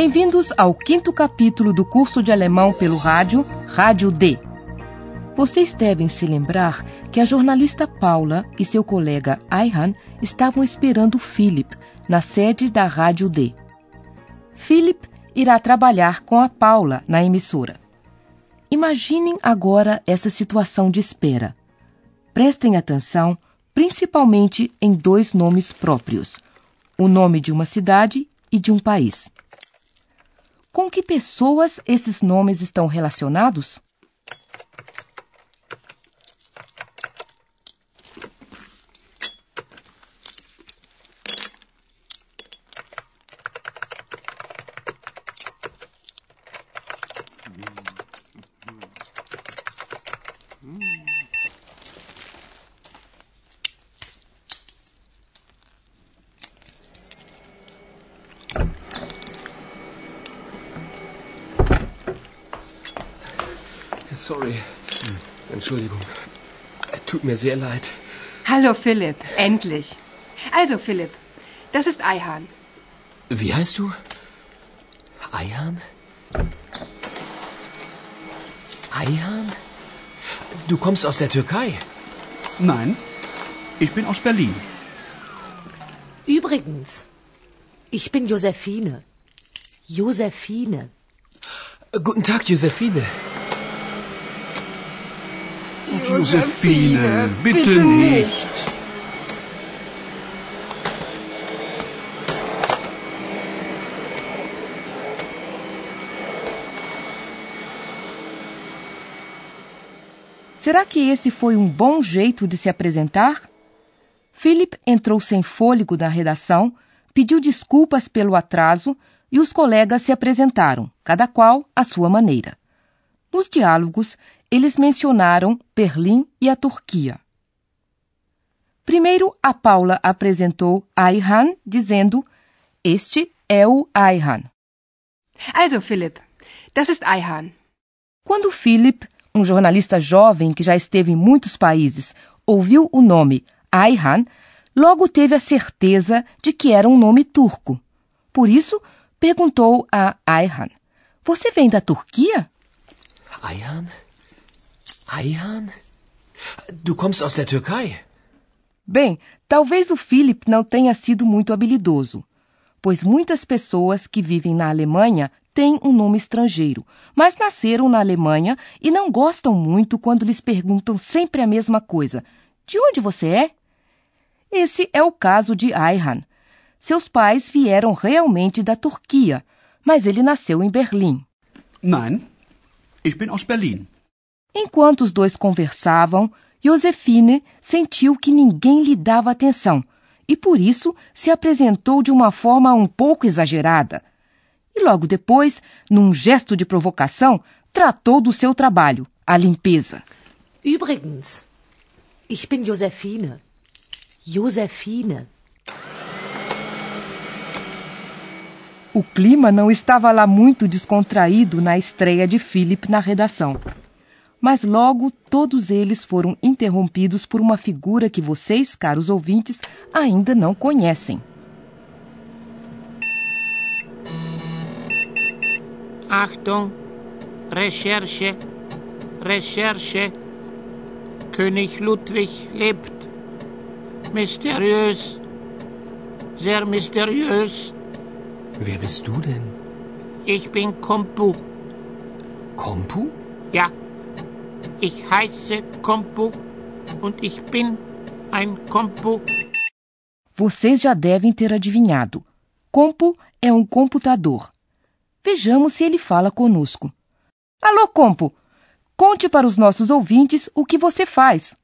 Bem-vindos ao quinto capítulo do curso de alemão pelo rádio, Rádio D. Vocês devem se lembrar que a jornalista Paula e seu colega Ayhan estavam esperando Philip na sede da Rádio D. Philip irá trabalhar com a Paula na emissora. Imaginem agora essa situação de espera. Prestem atenção, principalmente em dois nomes próprios: o nome de uma cidade e de um país. Com que pessoas esses nomes estão relacionados? Sorry. Entschuldigung. Tut mir sehr leid. Hallo Philipp, endlich. Also Philipp, das ist Eihan. Wie heißt du? Eihan? Eihan? Du kommst aus der Türkei? Nein, ich bin aus Berlin. Übrigens, ich bin Josephine. Josephine. Guten Tag, Josephine. Josephine, bitte nicht. Será que esse foi um bom jeito de se apresentar? Philip entrou sem fôlego na redação, pediu desculpas pelo atraso e os colegas se apresentaram, cada qual à sua maneira. Nos diálogos, eles mencionaram Berlim e a Turquia. Primeiro, a Paula apresentou Ayhan, dizendo: Este é o Ayhan. Also Philipp, das ist Eihan. Quando Philip, um jornalista jovem que já esteve em muitos países, ouviu o nome Ayhan, logo teve a certeza de que era um nome turco. Por isso, perguntou a Ayhan: Você vem da Turquia? Ayhan? Ayhan? Du kommst aus der Türkei? Bem, talvez o Philip não tenha sido muito habilidoso, pois muitas pessoas que vivem na Alemanha têm um nome estrangeiro, mas nasceram na Alemanha e não gostam muito quando lhes perguntam sempre a mesma coisa: De onde você é? Esse é o caso de Ayhan. Seus pais vieram realmente da Turquia, mas ele nasceu em Berlim. Nein, ich bin aus Berlin. Enquanto os dois conversavam, Josefine sentiu que ninguém lhe dava atenção e por isso se apresentou de uma forma um pouco exagerada. E logo depois, num gesto de provocação, tratou do seu trabalho, a limpeza. Übrigens, ich bin Josephine. Josephine. O clima não estava lá muito descontraído na estreia de Philip na redação. Mas logo todos eles foram interrompidos por uma figura que vocês, caros ouvintes, ainda não conhecem. Achtung, Recherche, Recherche. König Ludwig lebt. Mysteriös, sehr mysteriös. Wer bist du denn? Ich bin Kompu. Kompu? Ja, ich heiße Kompu und ich bin ein Kompu. Vocês já devem ter adivinhado. Compo é um computador. Vejamos se ele fala conosco. Alô, Compo! Conte para os nossos ouvintes o que você faz.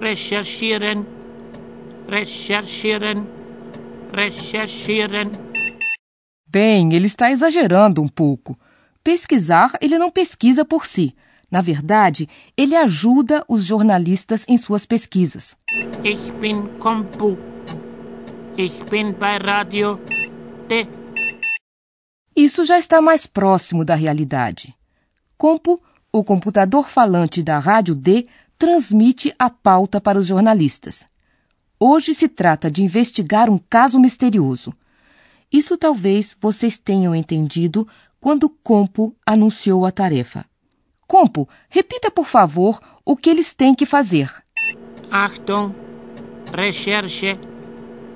Recherchieren, recherchieren, recherchieren. Bem, ele está exagerando um pouco. Pesquisar, ele não pesquisa por si. Na verdade, ele ajuda os jornalistas em suas pesquisas. Ich bin Kompu. Ich bin bei Radio D. Isso já está mais próximo da realidade. Compo, o computador falante da Rádio D, transmite a pauta para os jornalistas. Hoje se trata de investigar um caso misterioso. Isso talvez vocês tenham entendido quando Compo anunciou a tarefa. Compo, repita por favor o que eles têm que fazer. Achtung. Recherche.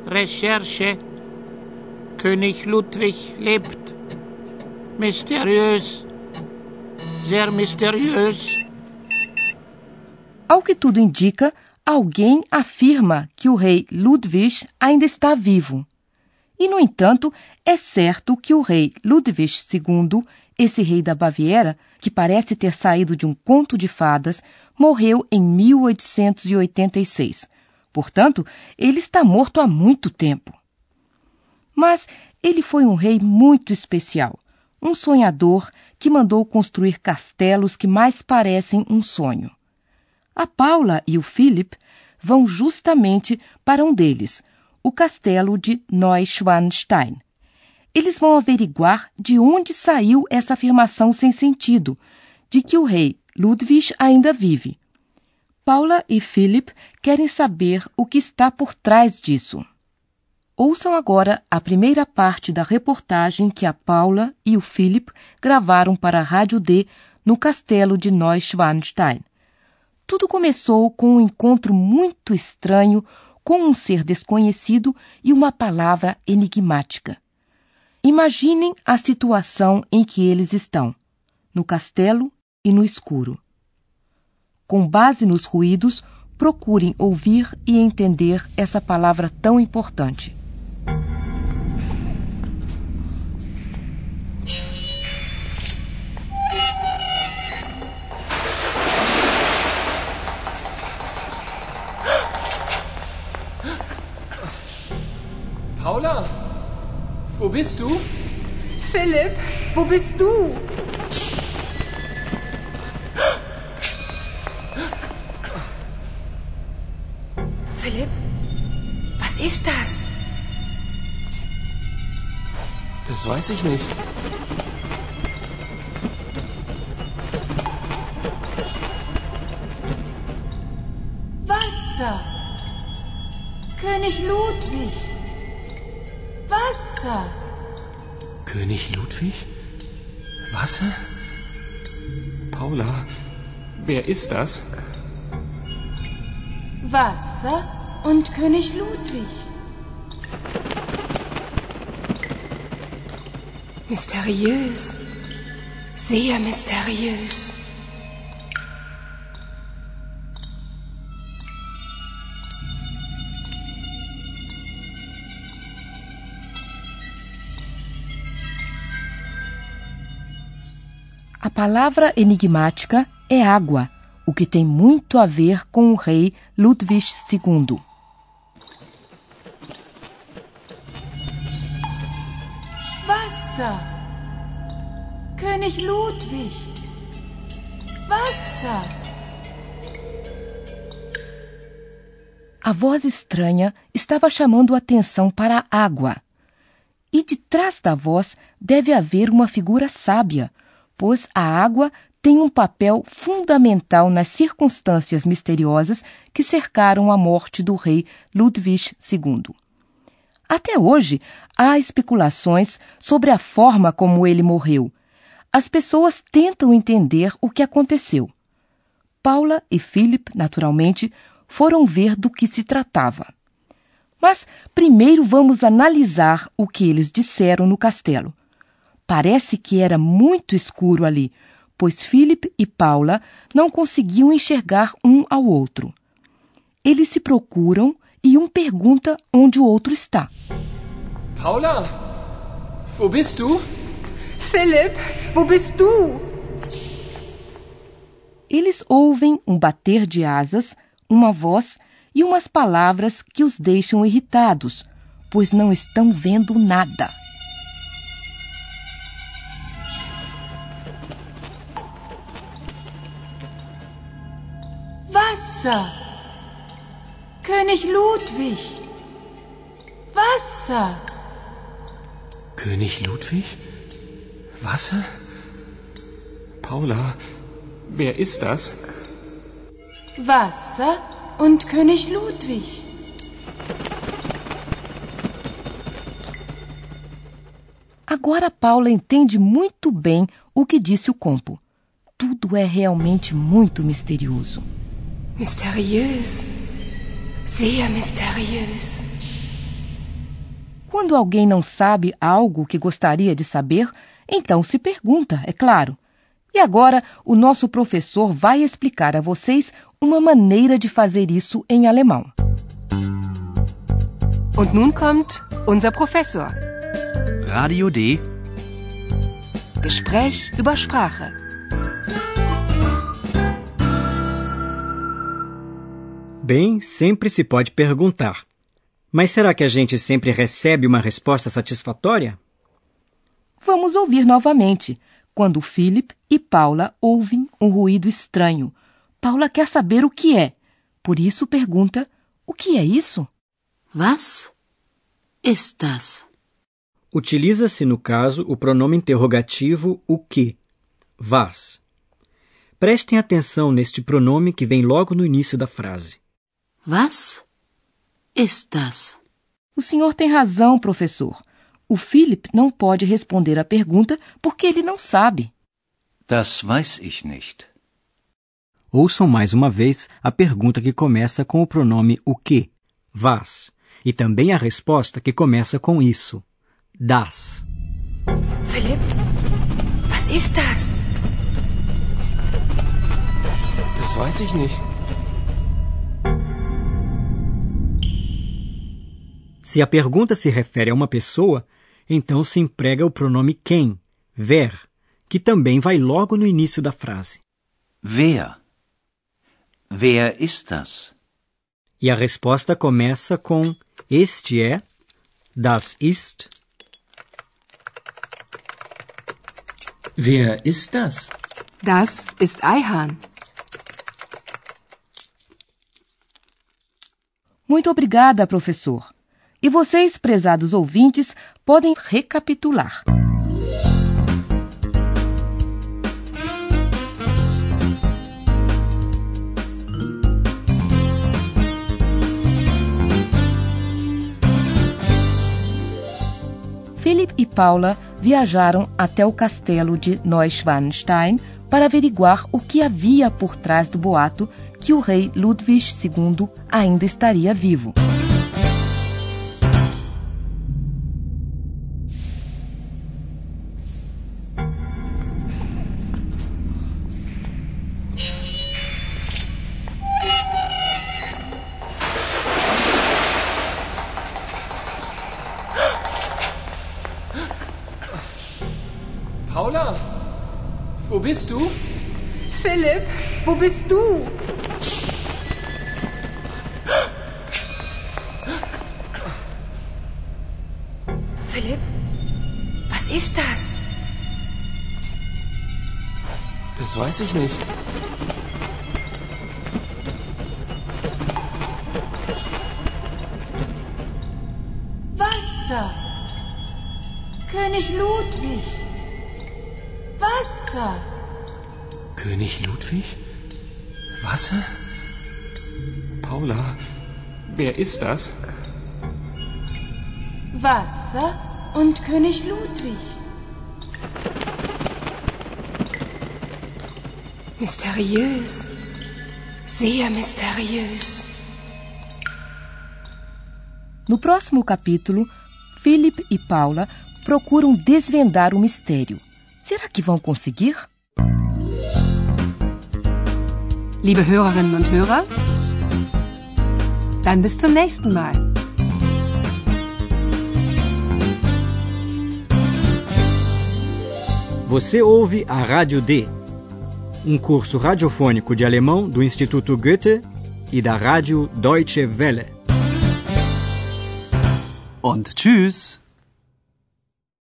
Recherche. König Ludwig lebt. Mysteriös. Sehr mysteriös. Ao que tudo indica, alguém afirma que o rei Ludwig ainda está vivo. E, no entanto, é certo que o rei Ludwig II, esse rei da Baviera, que parece ter saído de um conto de fadas, morreu em 1886. Portanto, ele está morto há muito tempo. Mas ele foi um rei muito especial, um sonhador que mandou construir castelos que mais parecem um sonho. A Paula e o Philip vão justamente para um deles, o castelo de Neuschwanstein. Eles vão averiguar de onde saiu essa afirmação sem sentido, de que o rei Ludwig ainda vive. Paula e Philip querem saber o que está por trás disso. Ouçam agora a primeira parte da reportagem que a Paula e o Philip gravaram para a Rádio D no castelo de Neuschwanstein. Tudo começou com um encontro muito estranho com um ser desconhecido e uma palavra enigmática. Imaginem a situação em que eles estão, no castelo e no escuro. Com base nos ruídos, procurem ouvir e entender essa palavra tão importante. Bist du? Philipp, wo bist du? Philipp, was ist das? Das weiß ich nicht. Wasser. König Ludwig. Wasser. König Ludwig? Wasser? Paula, wer ist das? Wasser und König Ludwig. Mysteriös. Sehr mysteriös. A palavra enigmática é água, o que tem muito a ver com o rei Ludwig II. Wasser. König Ludwig. Wasser. A voz estranha estava chamando atenção para a água. E de trás da voz deve haver uma figura sábia, pois a água tem um papel fundamental nas circunstâncias misteriosas que cercaram a morte do rei Ludwig II. Até hoje, há especulações sobre a forma como ele morreu. As pessoas tentam entender o que aconteceu. Paula e Philip, naturalmente, foram ver do que se tratava. Mas primeiro vamos analisar o que eles disseram no castelo. Parece que era muito escuro ali, pois Philip e Paula não conseguiam enxergar um ao outro. Eles se procuram e um pergunta onde o outro está. Paula, wo bist du? Philipp, wo bist du? Eles ouvem um bater de asas, uma voz e umas palavras que os deixam irritados, pois não estão vendo nada. Wasser. König Ludwig. Wasser. König Ludwig? Wasser? Paula, wer ist das? Wasser und König Ludwig. Agora Paula entende muito bem o que disse o conto. Tudo é realmente muito misterioso. Mysteriös. Sehr mysteriös. Quando alguém não sabe algo que gostaria de saber, então se pergunta, é claro. E agora o nosso professor vai explicar a vocês uma maneira de fazer isso em alemão. Und nun kommt unser Professor. Radio D. Gespräch über Sprache. Bem, sempre se pode perguntar. Mas será que a gente sempre recebe uma resposta satisfatória? Vamos ouvir novamente, quando Philip e Paula ouvem um ruído estranho. Paula quer saber o que é. Por isso pergunta: O que é isso? Was ist das? Utiliza-se, no caso, o pronome interrogativo o que, was. Prestem atenção neste pronome que vem logo no início da frase. Was ist das? O senhor tem razão, professor. O Philip não pode responder a pergunta porque ele não sabe. Das weiß ich nicht. Ouçam mais uma vez a pergunta que começa com o pronome o que, was, e também a resposta que começa com isso, das. Philipp, was ist das? Das weiß ich nicht. Se a pergunta se refere a uma pessoa, então se emprega o pronome quem, wer, que também vai logo no início da frase. Wer? Wer ist das? E a resposta começa com este é, das ist, Wer ist das? Das ist Eihan. Muito obrigada, professor. E vocês, prezados ouvintes, podem recapitular. Philip e Paula viajaram até o castelo de Neuschwanstein para averiguar o que havia por trás do boato que o rei Ludwig II ainda estaria vivo. Wo bist du? Philipp, was ist das? Das weiß ich nicht. Wasser. König Ludwig. Wasser. König Ludwig? Wasser? Paula, wer ist das? Wasser und König Ludwig. Mysteriös. Sehr mysteriös. No próximo capítulo, Philip e Paula procuram desvendar o mistério. Será que vão conseguir? Liebe Hörerinnen und Hörer, dann bis zum nächsten Mal. Você ouve a Rádio D, um curso radiofônico de alemão do Instituto Goethe e da Rádio Deutsche Welle. Und tschüss.